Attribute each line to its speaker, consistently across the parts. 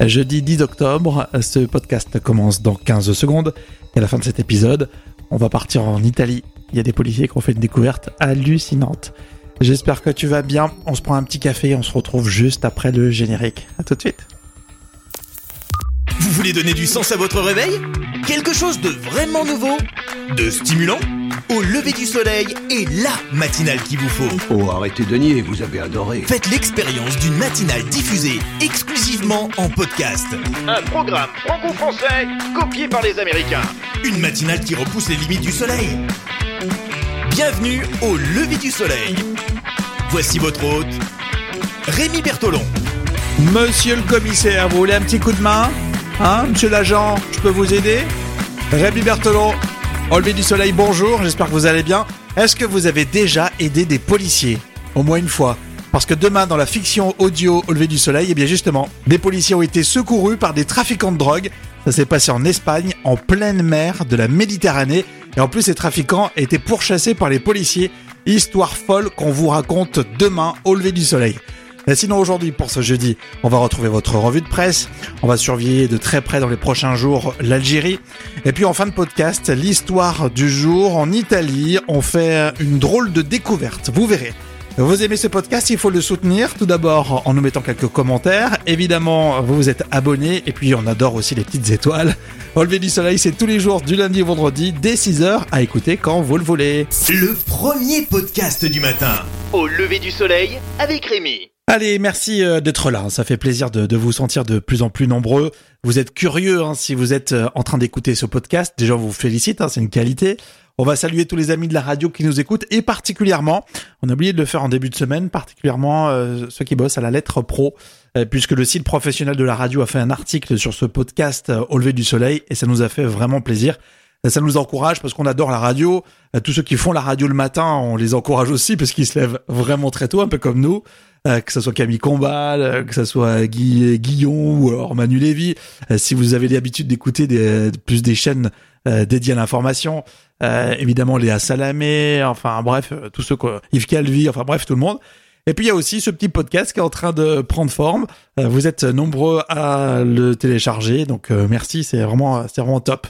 Speaker 1: Jeudi 10 octobre, ce podcast commence dans 15 secondes. Et à la fin de cet épisode, on va partir en Italie. Il y a des policiers qui ont fait une découverte hallucinante. J'espère que tu vas bien. On se prend un petit café et on se retrouve juste après le générique. À tout de suite.
Speaker 2: Vous voulez donner du sens à votre réveil? Quelque chose de vraiment nouveau? De stimulant? Au lever du soleil et la matinale qu'il vous faut.
Speaker 3: Oh, arrêtez de nier, vous avez adoré.
Speaker 2: Faites l'expérience d'une matinale diffusée exclusivement en podcast.
Speaker 4: Un programme franco-français copié par les Américains.
Speaker 2: Une matinale qui repousse les limites du soleil. Bienvenue au lever du soleil. Voici votre hôte, Rémi Bertolon.
Speaker 1: Monsieur le commissaire, vous voulez un petit coup de main? Hein, monsieur l'agent, je peux vous aider? Rémi Berthelon, au lever du soleil, bonjour, j'espère que vous allez bien. Est-ce que vous avez déjà aidé des policiers? Au moins une fois. Parce que demain, dans la fiction audio au lever du soleil, eh bien justement, des policiers ont été secourus par des trafiquants de drogue. Ça s'est passé en Espagne, en pleine mer de la Méditerranée. Et en plus, ces trafiquants étaient pourchassés par les policiers. Histoire folle qu'on vous raconte demain au lever du soleil. Mais sinon aujourd'hui, pour ce jeudi, on va retrouver votre revue de presse. On va surveiller de très près dans les prochains jours l'Algérie. Et puis en fin de podcast, l'histoire du jour en Italie. On fait une drôle de découverte. Vous verrez. Vous aimez ce podcast, il faut le soutenir tout d'abord en nous mettant quelques commentaires. Évidemment, vous vous êtes abonné et puis on adore aussi les petites étoiles. Au lever du soleil, c'est tous les jours du lundi au vendredi dès 6h à écouter quand vous le voulez.
Speaker 2: Le premier podcast du matin.
Speaker 4: Au lever du soleil avec Rémi.
Speaker 1: Allez, merci euh, d'être là. Ça fait plaisir de, de, vous sentir de plus en plus nombreux. Vous êtes curieux hein, si vous êtes euh, en train d'écouter ce podcast. Déjà, on vous félicite, hein, c'est une qualité. On va saluer tous les amis de la radio qui nous écoutent et particulièrement, on a oublié de le faire en début de semaine, particulièrement euh, ceux qui bossent à la lettre pro, puisque le site professionnel de la radio a fait un article sur ce podcast au lever du soleil et ça nous a fait vraiment plaisir. Ça nous encourage parce qu'on adore la radio. Tous ceux qui font la radio le matin, on les encourage aussi parce qu'ils se lèvent vraiment très tôt, un peu comme nous. Euh, que ce soit Camille Combal, euh, que ce soit Guy, Guillon ou alors Manu Lévy. Euh, si vous avez l'habitude d'écouter des, plus des chaînes dédiées à l'information, évidemment Léa Salamé, enfin bref, tous ceux quoi, Yves Calvi, enfin bref, tout le monde. Et puis il y a aussi ce petit podcast qui est en train de prendre forme. Vous êtes nombreux à le télécharger, donc merci, c'est vraiment, c'est vraiment top.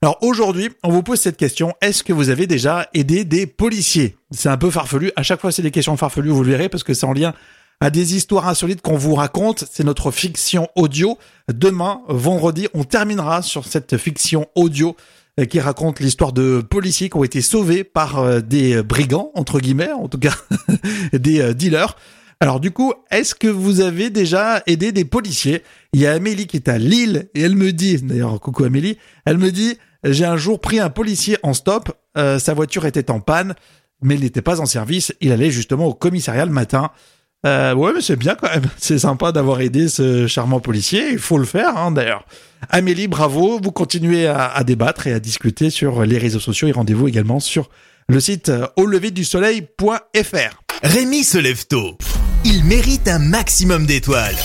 Speaker 1: Alors aujourd'hui, on vous pose cette question est-ce que vous avez déjà aidé des policiers? C'est un peu farfelu. À chaque fois, c'est des questions farfelues, vous le verrez, parce que c'est en lien à des histoires insolites qu'on vous raconte. C'est notre fiction audio. Demain, vendredi, on terminera sur cette fiction audio euh, qui raconte l'histoire de policiers qui ont été sauvés par euh, des brigands, entre guillemets, en tout cas des euh, dealers. Alors du coup, est-ce que vous avez déjà aidé des policiers? Il y a Amélie qui est à Lille et elle me dit, d'ailleurs coucou Amélie, elle me dit, j'ai un jour pris un policier en stop, sa voiture était en panne, mais il n'était pas en service, il allait justement au commissariat le matin. Euh, ouais, mais c'est bien quand même. C'est sympa d'avoir aidé ce charmant policier. Il faut le faire, hein, d'ailleurs. Amélie, bravo. Vous continuez à, débattre et à discuter sur les réseaux sociaux et rendez-vous également sur le site au lever du soleil.fr.
Speaker 2: Rémi se lève tôt. Il mérite un maximum d'étoiles.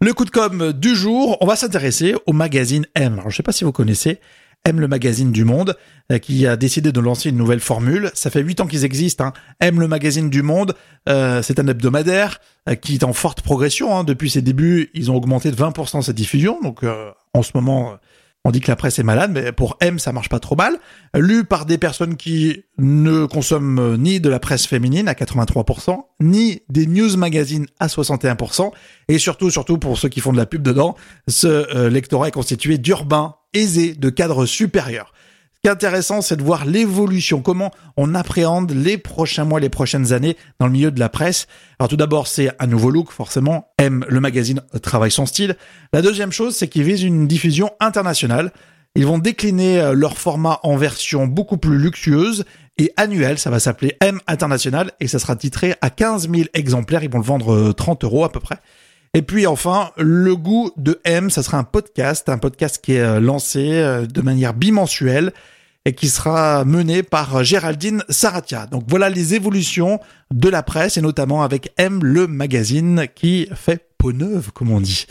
Speaker 1: Le coup de com du jour, on va s'intéresser au magazine M. Alors, je sais pas si vous connaissez. M le magazine du Monde, euh, qui a décidé de lancer une nouvelle formule. Ça fait huit ans qu'ils existent. Hein. M le magazine du Monde, euh, c'est un hebdomadaire euh, qui est en forte progression. Hein. Depuis ses débuts, ils ont augmenté de 20% sa diffusion. Donc en ce moment, on dit que la presse est malade, mais pour M, ça marche pas trop mal. Lu par des personnes qui ne consomment ni de la presse féminine à 83%, ni des news magazines à 61%, et surtout, surtout pour ceux qui font de la pub dedans, ce lectorat est constitué d'urbains aisé de cadres supérieurs. Ce qui est intéressant, c'est de voir l'évolution, comment on appréhende les prochains mois, les prochaines années dans le milieu de la presse. Alors tout d'abord, c'est un nouveau look, forcément. M, le magazine, travaille son style. La deuxième chose, c'est qu'ils visent une diffusion internationale. Ils vont décliner euh, leur format en version beaucoup plus luxueuse et annuelle. Ça va s'appeler M International et ça sera titré à 15 000 exemplaires. Ils vont le vendre 30 euh, euros à peu près. Et puis enfin, le goût de M, ça sera un podcast, un podcast qui est euh, lancé euh, de manière bimensuelle et qui sera mené par Géraldine Saratia. Donc voilà les évolutions de la presse et notamment avec M le magazine qui fait peau neuve comme on dit.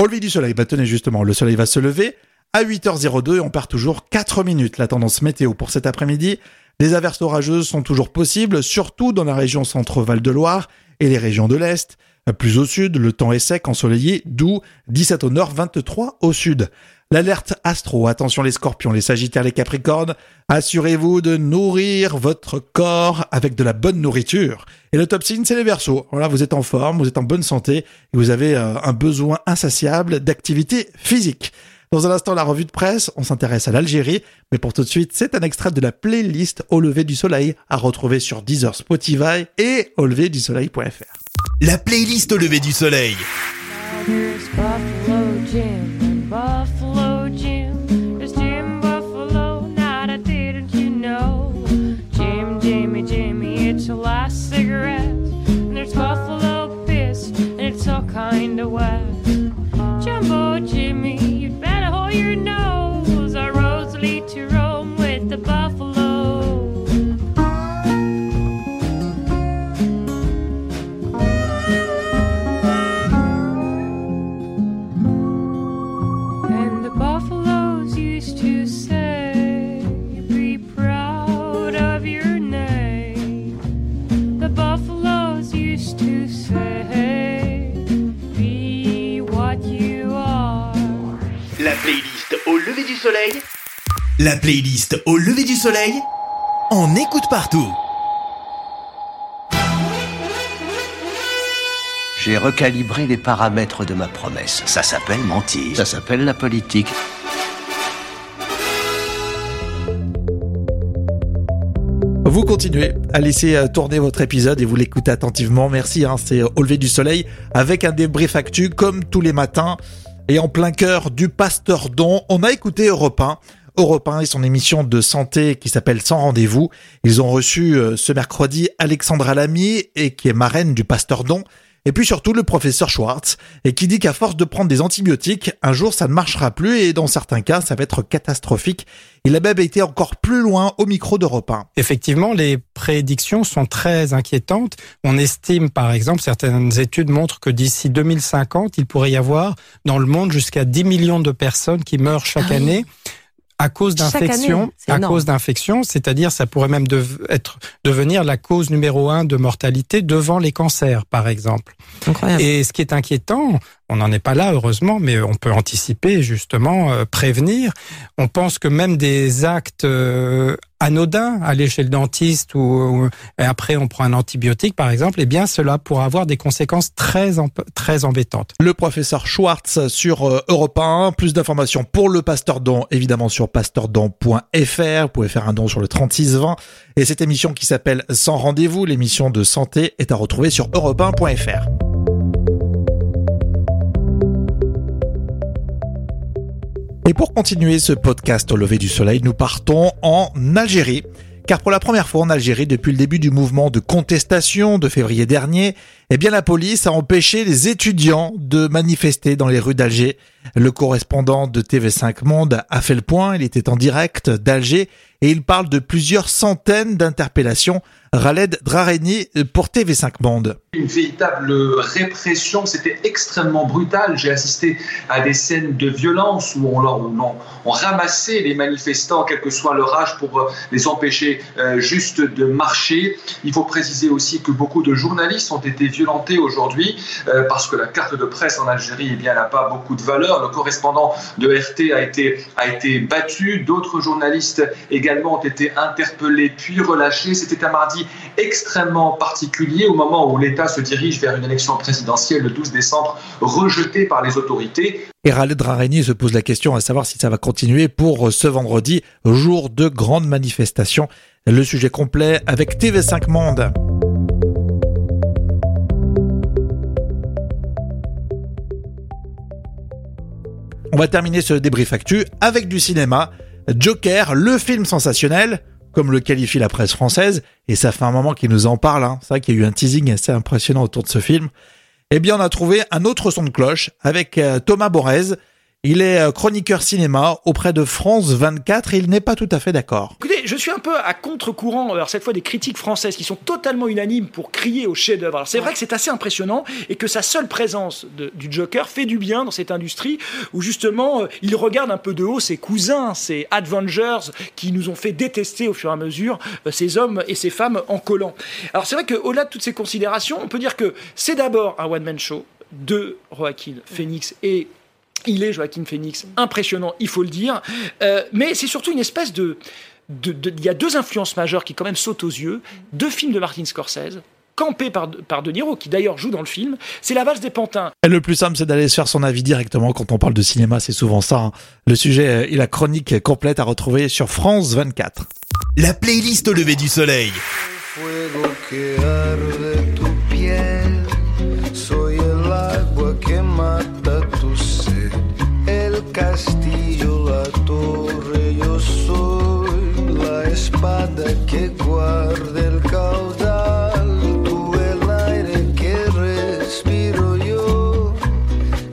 Speaker 1: Au lever du soleil, bah tenez justement, le soleil va se lever à 8h02 et on perd toujours 4 minutes. La tendance météo pour cet après-midi, les averses orageuses sont toujours possibles, surtout dans la région centre-Val de Loire et les régions de l'Est. Plus au sud, le temps est sec, ensoleillé, doux, 17 au nord, 23 au sud. L'alerte astro, attention les scorpions, les sagittaires, les capricornes, assurez-vous de nourrir votre corps avec de la bonne nourriture. Et le top signe, c'est les versos. Voilà, vous êtes en forme, vous êtes en bonne santé, et vous avez euh, un besoin insatiable d'activité physique. Dans un instant, la revue de presse, on s'intéresse à l'Algérie, mais pour tout de suite, c'est un extrait de la playlist Au lever du soleil à retrouver sur Deezer, Spotify et au lever du soleil.fr.
Speaker 2: La playlist Au du soleil. La playlist au lever du soleil, on écoute partout.
Speaker 3: J'ai recalibré les paramètres de ma promesse. Ça s'appelle mentir. Ça s'appelle la politique.
Speaker 1: Vous continuez à laisser euh, tourner votre épisode et vous l'écoutez attentivement. Merci, hein, c'est au lever du soleil avec un débrief actu comme tous les matins. Et en plein cœur du Pasteur Don, on a écouté Europe 1. Europe 1 et son émission de santé qui s'appelle Sans rendez-vous. Ils ont reçu euh, ce mercredi Alexandra Lamy et qui est marraine du Pasteur Don. Et puis surtout le professeur Schwartz, et qui dit qu'à force de prendre des antibiotiques, un jour ça ne marchera plus et dans certains cas ça va être catastrophique. Il a même été encore plus loin au micro d'Europe 1.
Speaker 5: Effectivement, les prédictions sont très inquiétantes. On estime par exemple, certaines études montrent que d'ici 2050, il pourrait y avoir dans le monde jusqu'à 10 millions de personnes qui meurent chaque ah année à cause d'infection, à cause d'infection, c'est-à-dire ça pourrait même être devenir la cause numéro un de mortalité devant les cancers, par exemple.
Speaker 6: Incroyable.
Speaker 5: Et ce qui est inquiétant, on n'en est pas là heureusement, mais on peut anticiper justement, euh, prévenir. On pense que même des actes euh, anodins, aller chez le dentiste ou, et après on prend un antibiotique par exemple, eh bien cela pourra avoir des conséquences très très embêtantes.
Speaker 1: Le professeur Schwartz sur euh, Europe 1, plus d'informations pour le Pasteur Don évidemment sur pasteurdon.fr, vous pouvez faire un don sur le 3620 et cette émission qui s'appelle Sans rendez-vous, l'émission de santé est à retrouver sur europe1.fr. Et pour continuer ce podcast au lever du soleil, nous partons en Algérie. Car pour la première fois en Algérie, depuis le début du mouvement de contestation de février dernier, eh bien la police a empêché les étudiants de manifester dans les rues d'Alger. Le correspondant de TV5 Monde a fait le point, il était en direct d'Alger et il parle de plusieurs centaines d'interpellations. Raled Drareni pour TV5 Monde.
Speaker 7: Une véritable répression, c'était extrêmement brutal. J'ai assisté à des scènes de violence où on, on, ramassait les manifestants, quel que soit leur âge, pour euh, les empêcher euh, juste de marcher. Il faut préciser aussi que beaucoup de journalistes ont été violentés aujourd'hui euh, parce que la carte de presse en Algérie eh bien, n'a pas beaucoup de valeur. Le correspondant de RT a été, battu. D'autres journalistes également ont été interpellés puis relâchés. C'était un mardi extrêmement particulier au moment où l'État se dirige vers une élection présidentielle le 12 décembre rejetée par les autorités.
Speaker 1: Et Khaled Drareni se pose la question à savoir si ça va continuer pour ce vendredi, jour de grande manifestation. Le sujet complet avec TV5 Monde. On va terminer ce débrief actu avec du cinéma. Joker, le film sensationnel comme le qualifie la presse française, et ça fait un moment qu'il nous en parle, hein. c'est qu'il y a eu un teasing assez impressionnant autour de ce film, eh bien on a trouvé un autre son de cloche avec euh, Thomas Borez, Il est euh, chroniqueur cinéma auprès de France 24 et il n'est pas tout à fait d'accord.
Speaker 6: Écoutez, je suis un peu à contre-courant, alors cette fois des critiques françaises qui sont totalement unanimes pour crier au chef-d'œuvre. Alors c'est vrai que c'est assez impressionnant et que sa seule présence de- du Joker fait du bien dans cette industrie où justement euh, il regarde un peu de haut ses cousins, ses Avengers qui nous ont fait détester au fur et à mesure euh, ces hommes et ces femmes en collant. Alors c'est vrai qu'au-delà de toutes ces considérations, on peut dire que c'est d'abord un one-man show de Joaquin Phoenix et il est Joaquin Phoenix impressionnant, il faut le dire. Euh, mais c'est surtout une espèce de, de- de- Il y a deux influences majeures qui quand même sautent aux yeux. Deux films de Martin Scorsese, campés par, par De Niro, qui d'ailleurs joue dans le film. C'est La valse des pantins.
Speaker 1: Et le plus simple, c'est d'aller se faire son avis directement quand on parle de cinéma, c'est souvent ça. hein. Le sujet euh, et la chronique complète à retrouver sur France 24.
Speaker 2: La playlist au lever du soleil.
Speaker 8: Espada que guarda el caudal. Tú el aire que respiro yo.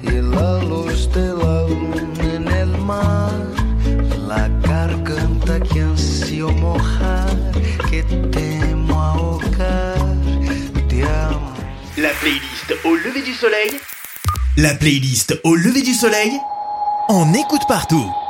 Speaker 8: Y la luz de la luna en el mar. La garganta que ansio mojar, que temo ahogar, te amo.
Speaker 2: La playlist au lever du soleil. La playlist au lever du soleil. On écoute partout.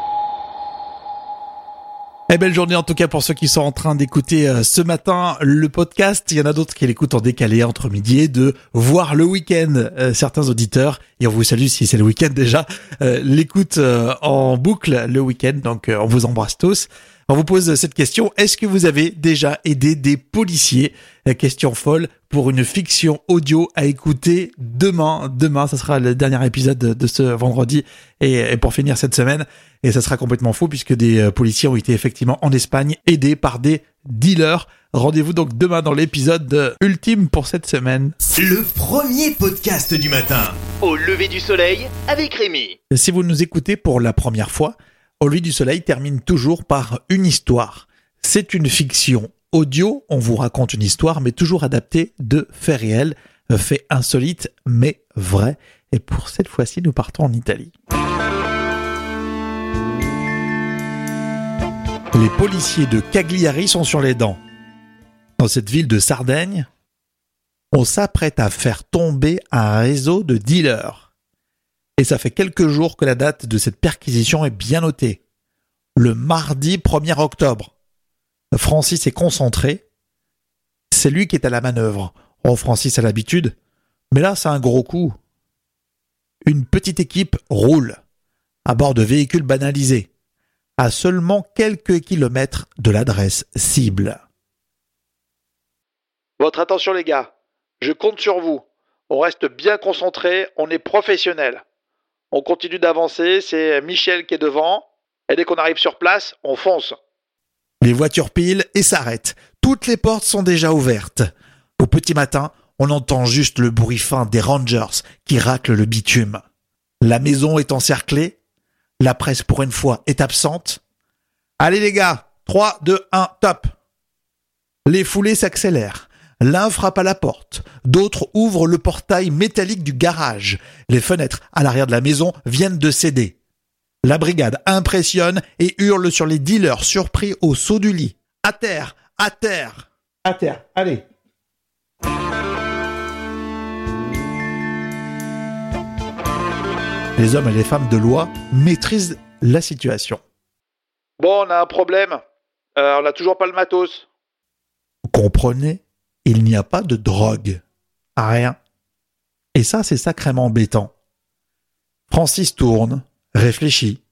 Speaker 1: Eh belle journée en tout cas pour ceux qui sont en train d'écouter euh, ce matin le podcast. Il y en a d'autres qui l'écoutent en décalé entre midi et deux, voire le week-end. euh, certains auditeurs, et on vous salue si c'est le week-end déjà, euh, l'écoutent en boucle le week-end. Donc on vous embrasse tous. On vous pose cette question. Est-ce que vous avez déjà aidé des policiers? Euh, Question folle pour une fiction audio à écouter demain. Demain, ça sera le dernier épisode de, ce vendredi et, pour finir cette semaine. Et ça sera complètement faux puisque des euh, policiers ont été effectivement en Espagne aidés par des dealers. Rendez-vous donc demain dans l'épisode ultime pour cette semaine.
Speaker 2: Le premier podcast du matin.
Speaker 4: Au lever du soleil avec Rémi.
Speaker 1: Si vous nous écoutez pour la première fois, Au du Soleil termine toujours par une histoire. C'est une fiction audio, on vous raconte une histoire, mais toujours adaptée de faits réels, faits insolites, mais vrais. Et pour cette fois-ci, nous partons en Italie. Les policiers de Cagliari sont sur les dents. Dans cette ville de Sardaigne, on s'apprête à faire tomber un réseau de dealers. Et ça fait quelques jours que la date de cette perquisition est bien notée. Le mardi 1er octobre. Francis est concentré. C'est lui qui est à la manœuvre. Oh, Francis a l'habitude. Mais là, c'est un gros coup. Une petite équipe roule à bord de véhicules banalisés, à seulement quelques kilomètres de l'adresse cible.
Speaker 9: Votre attention les gars, je compte sur vous. On reste bien concentré, on est professionnel. On continue d'avancer, c'est Michel qui est devant, et dès qu'on arrive sur place, on fonce.
Speaker 1: Les voitures pilent et s'arrêtent. Toutes les portes sont déjà ouvertes. Au petit matin, on entend juste le bruit fin des Rangers qui raclent le bitume. La maison est encerclée. La presse, pour une fois, est absente. Allez les gars, 3, 2, 1, top. Les foulées s'accélèrent. L'un frappe à la porte, d'autres ouvrent le portail métallique du garage. Les fenêtres à l'arrière de la maison viennent de céder. La brigade impressionne et hurle sur les dealers surpris au saut du lit. À terre, à terre, à terre, allez. Les hommes et les femmes de loi maîtrisent la situation.
Speaker 9: Bon, on a un problème. Euh, on n'a toujours pas le matos.
Speaker 1: Vous comprenez Il n'y a pas de drogue. Rien. Et ça, c'est sacrément embêtant. Francis tourne, réfléchit.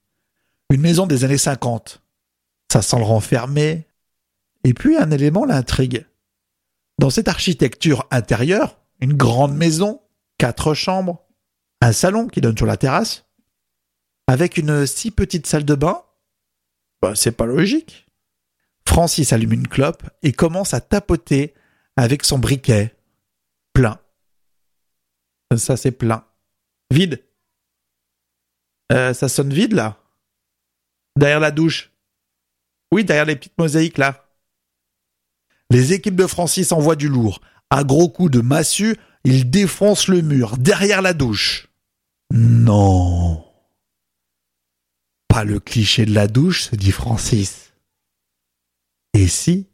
Speaker 1: Une maison des années 50. Ça sent le renfermé. Et puis un élément l'intrigue. Dans cette architecture intérieure, une grande maison, quatre chambres, un salon qui donne sur la terrasse, avec une si petite salle de bain, bah, c'est pas logique. Francis allume une clope et commence à tapoter avec son briquet. Plein. Ça, c'est plein. Vide. Euh, ça sonne vide, là Derrière la douche. Oui, derrière les petites mosaïques, là. Les équipes de Francis envoient du lourd. À gros coups de massue, ils défoncent le mur, derrière la douche. Non. Pas le cliché de la douche, se dit Francis. Et si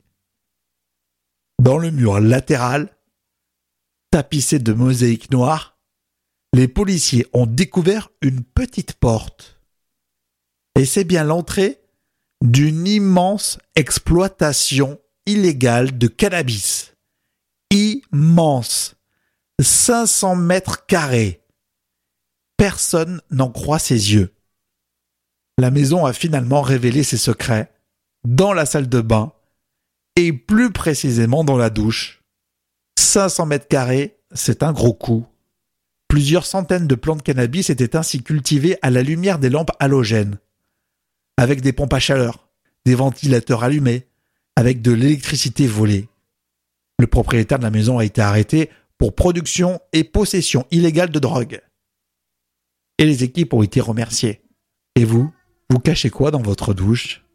Speaker 1: Dans le mur latéral, tapissé de mosaïques noires, les policiers ont découvert une petite porte. Et c'est bien l'entrée d'une immense exploitation illégale de cannabis. Immense. 500 mètres carrés. Personne n'en croit ses yeux. La maison a finalement révélé ses secrets dans la salle de bain et plus précisément dans la douche. 500 mètres carrés, c'est un gros coup. Plusieurs centaines de plantes de cannabis étaient ainsi cultivées à la lumière des lampes halogènes, avec des pompes à chaleur, des ventilateurs allumés, avec de l'électricité volée. Le propriétaire de la maison a été arrêté pour production et possession illégale de drogue. Et les équipes ont été remerciées. Et vous, vous cachez quoi dans votre douche?